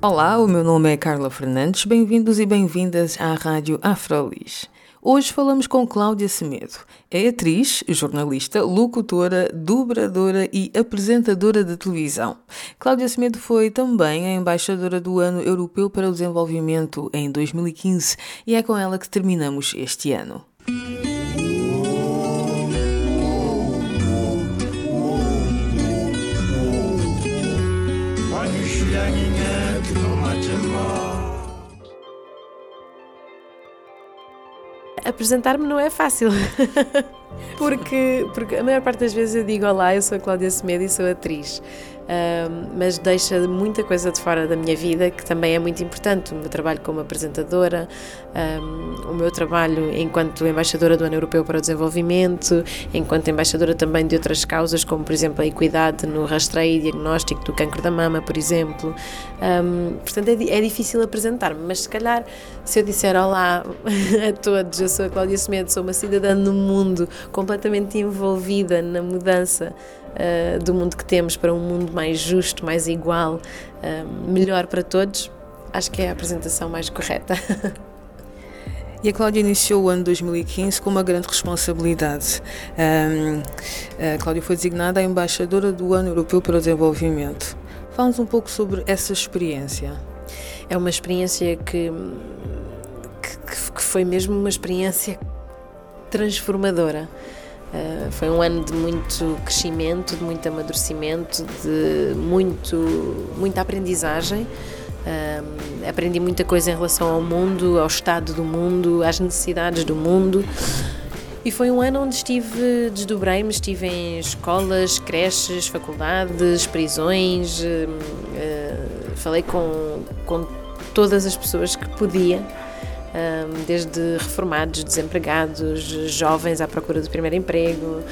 Olá, o meu nome é Carla Fernandes. Bem-vindos e bem-vindas à Rádio Afrolis. Hoje falamos com Cláudia Semedo. É atriz, jornalista, locutora, dobradora e apresentadora de televisão. Cláudia Semedo foi também a embaixadora do Ano Europeu para o Desenvolvimento em 2015 e é com ela que terminamos este ano. Apresentar-me não é fácil. porque, porque a maior parte das vezes eu digo olá, eu sou a Cláudia Semedo e sou atriz mas deixa muita coisa de fora da minha vida que também é muito importante. O meu trabalho como apresentadora, o meu trabalho enquanto embaixadora do Ano Europeu para o Desenvolvimento, enquanto embaixadora também de outras causas, como por exemplo a equidade no rastreio e diagnóstico do cancro da mama, por exemplo. Portanto, é, é difícil apresentar-me, mas se calhar se eu disser olá a todos, eu sou a Cláudia Semedo, sou uma cidadã no mundo completamente envolvida na mudança uh, do mundo que temos para um mundo mais justo, mais igual, uh, melhor para todos, acho que é a apresentação mais correta. E a Cláudia iniciou o ano 2015 com uma grande responsabilidade. Um, a Cláudia foi designada a embaixadora do Ano Europeu para o Desenvolvimento. Fala-nos um pouco sobre essa experiência. É uma experiência que, que, que foi mesmo uma experiência transformadora. Uh, foi um ano de muito crescimento, de muito amadurecimento, de muito, muita aprendizagem. Uh, aprendi muita coisa em relação ao mundo, ao estado do mundo, às necessidades do mundo. E foi um ano onde estive, desdobrei-me, estive em escolas, creches, faculdades, prisões, uh, falei com, com todas as pessoas que podia desde reformados, desempregados, jovens à procura do primeiro emprego,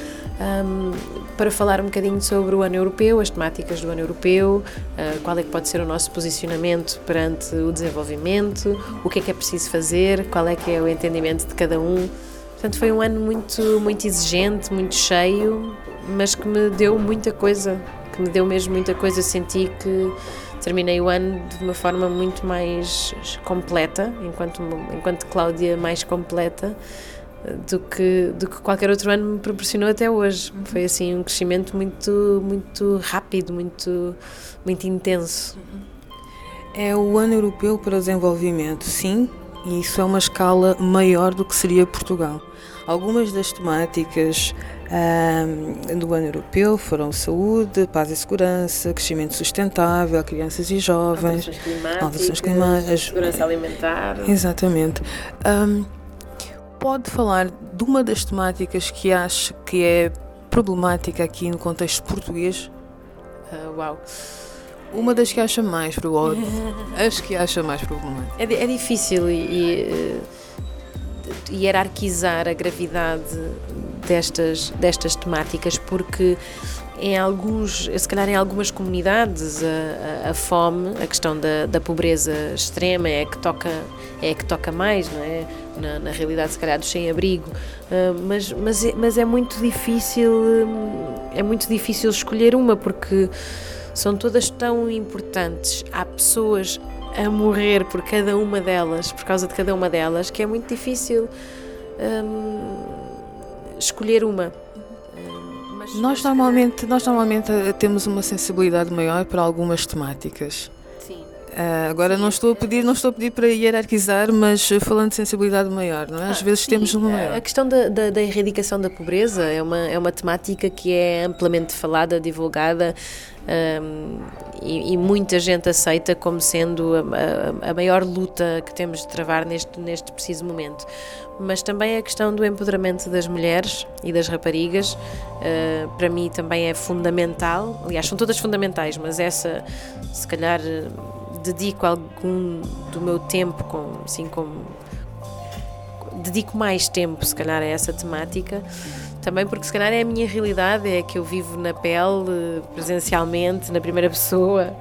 para falar um bocadinho sobre o ano europeu, as temáticas do ano europeu, ah, qual é que pode ser o nosso posicionamento perante o desenvolvimento, o que é que é preciso fazer, qual é que é o entendimento de cada um. Portanto, foi um ano muito, muito exigente, muito cheio, mas que me deu muita coisa, que me deu mesmo muita coisa. Senti que terminei o ano de uma forma muito mais completa, enquanto, enquanto Cláudia mais completa do que, do que qualquer outro ano me proporcionou até hoje. Foi assim um crescimento muito, muito rápido, muito, muito intenso. É o ano europeu para o desenvolvimento, sim, e isso é uma escala maior do que seria Portugal. Algumas das temáticas um, do ano europeu foram saúde, paz e segurança, crescimento sustentável, crianças e jovens, alterações climáticas, segurança alimentar. Exatamente. Um, pode falar de uma das temáticas que acha que é problemática aqui no contexto português? Uh, uau! Uma das que acha mais problemática. As que acha mais problemática. É, é difícil e, e uh, hierarquizar a gravidade destas, destas temáticas, porque em alguns, se calhar em algumas comunidades a, a, a, fome, a questão da, da pobreza extrema é que toca é que toca mais, não é? Na, na realidade, se calhar, do sem-abrigo. Uh, mas, mas, é, mas é muito difícil, é muito difícil escolher uma, porque são todas tão importantes. Há pessoas a morrer por cada uma delas, por causa de cada uma delas, que é muito difícil. Um, escolher uma. nós normalmente, nós normalmente eh, temos uma sensibilidade maior para algumas temáticas. Uh, agora não estou a pedir, não estou a pedir para hierarquizar, mas falando de sensibilidade maior, não é? Às ah, vezes sim. temos uma maior. A questão da, da, da, erradicação da pobreza é uma é uma temática que é amplamente falada, divulgada um, e, e, muita gente aceita como sendo a, a, a, maior luta que temos de travar neste, neste preciso momento. Mas também a questão do empoderamento das mulheres e das raparigas, uh, para mim também é fundamental. Aliás, são todas fundamentais, mas essa, se calhar dedico algum do meu tempo, com, assim como dedico mais tempo, se calhar, a essa temática, também porque se calhar é a minha realidade, é que eu vivo na pele, presencialmente, na primeira pessoa.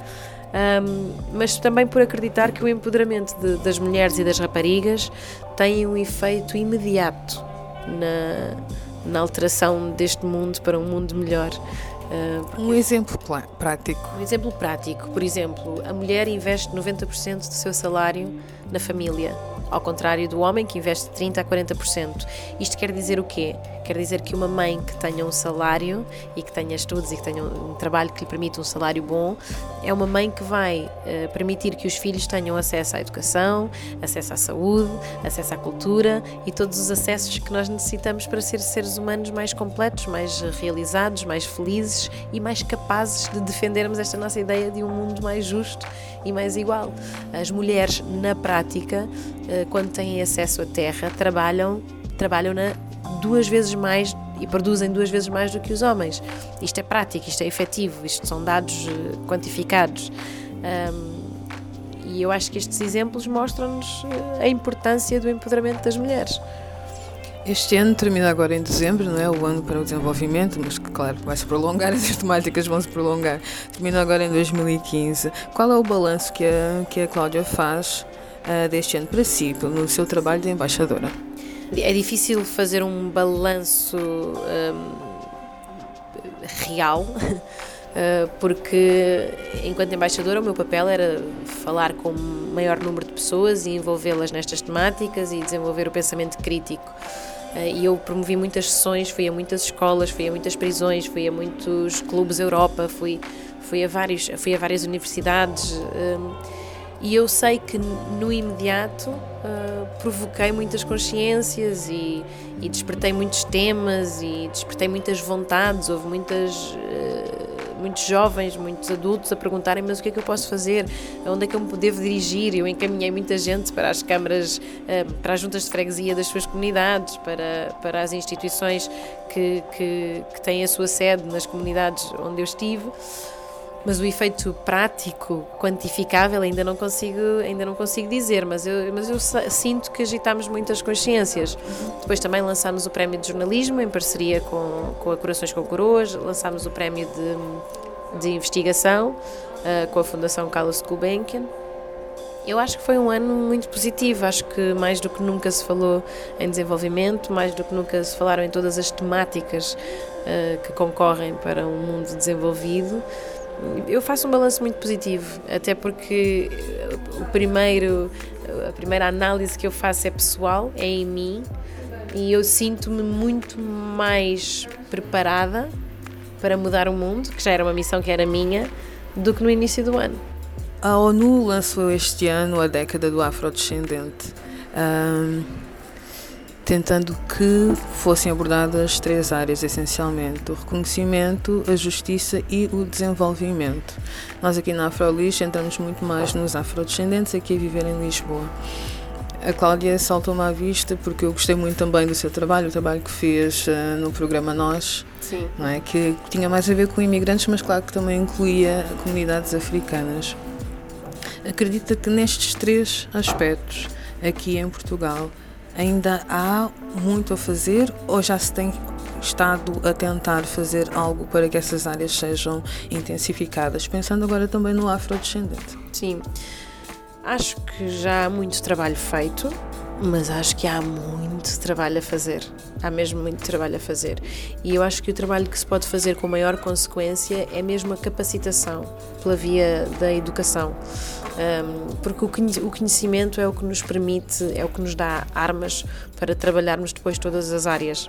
Um, mas também por acreditar que o empoderamento de, das mulheres e das raparigas tem um efeito imediato na, na alteração deste mundo para um mundo melhor. Uh, um exemplo prático. Um exemplo prático, por exemplo, a mulher investe 90% do seu salário na família ao contrário do homem que investe 30% a 40%. Isto quer dizer o quê? Quer dizer que uma mãe que tenha um salário e que tenha estudos e que tenha um trabalho que lhe permita um salário bom, é uma mãe que vai uh, permitir que os filhos tenham acesso à educação, acesso à saúde, acesso à cultura e todos os acessos que nós necessitamos para ser seres humanos mais completos, mais realizados, mais felizes e mais capazes de defendermos esta nossa ideia de um mundo mais justo e mais igual. As mulheres, na prática, uh, quando têm acesso à terra, trabalham, trabalham na duas vezes mais e produzem duas vezes mais do que os homens. Isto é prático, isto é efetivo, isto são dados eh, quantificados. Um, e eu acho que estes exemplos mostram-nos eh, a importância do empoderamento das mulheres. Este ano termina agora em dezembro, não é? O ano para o desenvolvimento, mas claro, vai se prolongar, as temáticas vão se prolongar. Termina agora em 2015. Qual é o balanço que a, que a Cláudia faz uh, deste ano para si, no seu trabalho de embaixadora? É difícil fazer um balanço um, real, uh, porque enquanto embaixadora o meu papel era falar com o maior número de pessoas e envolvê-las nestas temáticas e desenvolver o pensamento crítico. Uh, e eu promovi muitas sessões, fui a muitas escolas, fui a muitas prisões, fui a muitos clubes Europa, fui, fui, a, vários, fui a várias universidades. Um, e eu sei que no imediato uh, provoquei muitas consciências e, e, despertei muitos temas e despertei muitas vontades. Houve muitas, uh, muitos jovens, muitos adultos a perguntarem: mas o que é que eu posso fazer? Onde é que eu me devo dirigir? Eu encaminhei muita gente para as câmaras, uh, para as juntas de freguesia das suas comunidades, para, para as instituições que, que, que têm a sua sede nas comunidades onde eu estive mas o efeito prático, quantificável, ainda não consigo, ainda não consigo dizer, mas eu, mas eu sinto que agitamos muitas consciências. Depois também lançámos o prémio de jornalismo em parceria com, com a Corações com Coroas, lançámos o prémio de, de investigação uh, com a Fundação Carlos Gulbenkian. Eu acho que foi um ano muito positivo. Acho que mais do que nunca se falou em desenvolvimento, mais do que nunca se falaram em todas as temáticas uh, que concorrem para um mundo desenvolvido. Eu faço um balanço muito positivo, até porque o primeiro, a primeira análise que eu faço é pessoal, é em mim, e eu sinto-me muito mais preparada para mudar o mundo, que já era uma missão que era minha, do que no início do ano. A ONU lançou este ano a década do afrodescendente. Um tentando que fossem abordadas três áreas essencialmente: o reconhecimento, a justiça e o desenvolvimento. Nós aqui na Afrolis centramos muito mais nos afrodescendentes aqui a viver em Lisboa. A Cláudia saltou-me à vista porque eu gostei muito também do seu trabalho, o trabalho que fez uh, no programa Nós, Sim. Não é? que tinha mais a ver com imigrantes, mas claro que também incluía comunidades africanas. Acredita que nestes três aspectos, aqui em Portugal, Ainda há muito a fazer ou já se tem estado a tentar fazer algo para que essas áreas sejam intensificadas? Pensando agora também no afrodescendente. Sim, acho que já há muito trabalho feito, mas acho que há muito trabalho a fazer. Há mesmo muito trabalho a fazer. E eu acho que o trabalho que se pode fazer com maior consequência é mesmo a capacitação pela via da educação porque o conhecimento é o que nos permite, é o que nos dá armas para trabalharmos depois todas as áreas.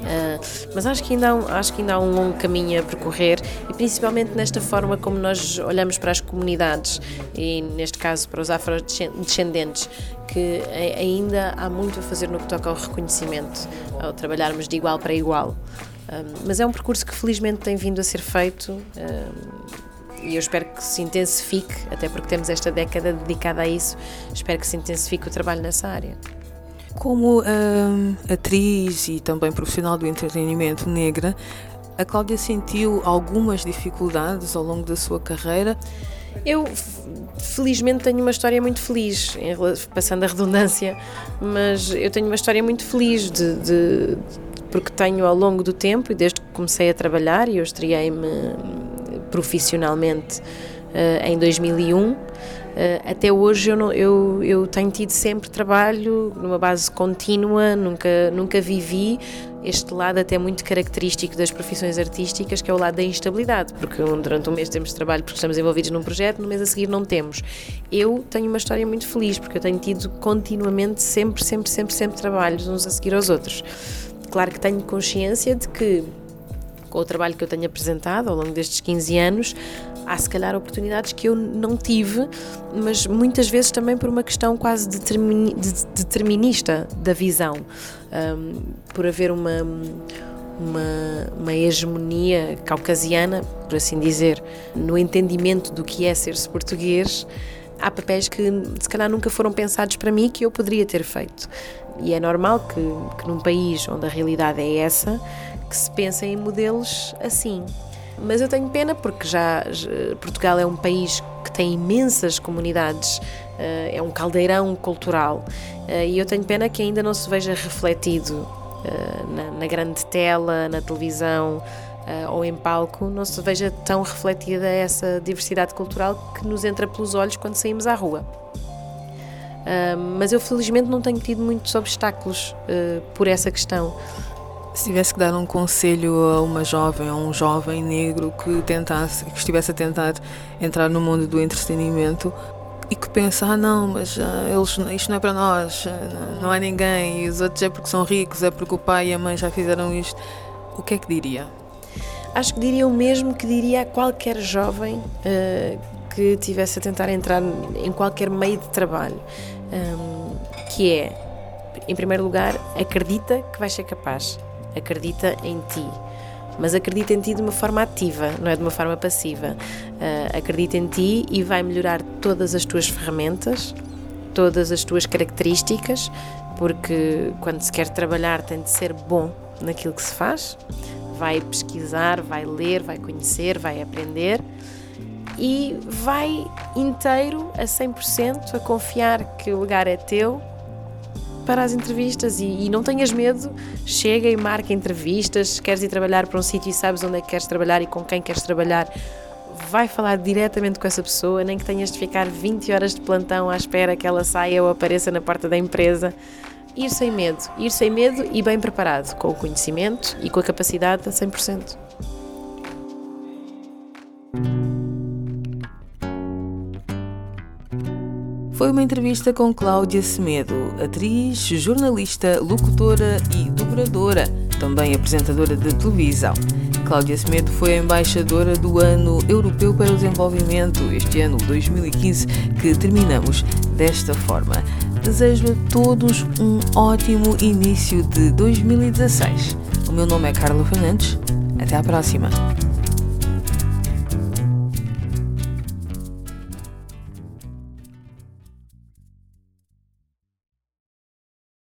Uh, mas acho que, ainda há um, acho que ainda há um longo caminho a percorrer e principalmente nesta forma como nós olhamos para as comunidades e neste caso para os afrodescendentes que ainda há muito a fazer no que toca ao reconhecimento, ao trabalharmos de igual para igual. Um, mas é um percurso que felizmente tem vindo a ser feito. Um, e eu espero que se intensifique, até porque temos esta década dedicada a isso, espero que se intensifique o trabalho nessa área. Como hum, atriz e também profissional do entretenimento negra, a Cláudia sentiu algumas dificuldades ao longo da sua carreira? Eu felizmente tenho uma história muito feliz, passando a redundância, mas eu tenho uma história muito feliz de, de porque tenho ao longo do tempo e desde que comecei a trabalhar e eu estreiei-me profissionalmente em 2001 uh, eh, até hoje eu, não, eu, eu tenho tido sempre trabalho numa base contínua, nunca, nunca vivi este lado até muito característico das profissões artísticas, que é o lado da instabilidade, porque durante um mês temos trabalho porque estamos envolvidos num projeto, no mês a seguir não temos. Eu tenho uma história muito feliz, porque eu tenho tido continuamente, sempre, sempre, sempre, sempre trabalhos uns a seguir aos outros. Claro que tenho consciência de que, com o trabalho que eu tenho apresentado ao longo destes 15 anos, há se calhar oportunidades que eu não tive, mas muitas vezes também por uma questão quase determinista da visão, um, por haver uma, uma, uma hegemonia caucasiana, por assim dizer, no entendimento do que é ser-se português. Há papéis que se calhar nunca foram pensados para mim que eu poderia ter feito. E é normal que, que num país onde a realidade é essa, que se pense em modelos assim. Mas eu tenho pena porque já, Portugal é um país que tem imensas comunidades, eh, é um caldeirão cultural eh, e eu tenho pena que ainda não se veja refletido eh, na, na grande tela, na televisão ou em palco, não se veja tão refletida essa diversidade cultural que nos entra pelos olhos quando saímos à rua. mas eu felizmente não tenho tido muitos obstáculos por essa questão. Se tivesse que dar um conselho a uma jovem, a um jovem negro que tentasse, que estivesse a tentar entrar no mundo do entretenimento e que pensa, ah não, mas uh, eles, isto não é para nós, uh, não é ninguém, e os outros é porque são ricos, é porque o pai e a mãe já fizeram isto, o que é que diria? Acho que diria o mesmo que diria a qualquer jovem uh, que tivesse a tentar entrar em qualquer meio de trabalho, um, que é, em primeiro lugar, acredita que vai ser capaz acredita em ti. Mas acredita em ti de uma forma ativa, não é de uma forma passiva. Uh, acredita em ti e vai melhorar todas as tuas ferramentas, todas as tuas características, porque quando se quer trabalhar tem de ser bom naquilo que se faz. Vai pesquisar, vai ler, vai conhecer, vai aprender e vai inteiro a 100% a confiar que o lugar é teu para as entrevistas e, e, não tenhas medo, chega e marca entrevistas. Se queres ir trabalhar para um sítio e sabes onde é que queres trabalhar e com quem queres trabalhar, vai falar diretamente com essa pessoa, nem que tenhas de ficar 20 horas de plantão à espera que ela saia ou apareça na porta da empresa. Ir sem medo, ir sem medo e bem preparado, com o conhecimento e com a capacidade a 100%. Foi uma entrevista com Cláudia Semedo, atriz, jornalista, locutora e dobradora, também apresentadora de televisão. Cláudia Semedo foi a embaixadora do Ano Europeu para o Desenvolvimento, este ano 2015, que terminamos desta forma. Desejo a todos um ótimo início de 2016. O meu nome é Carla Fernandes. Até à próxima.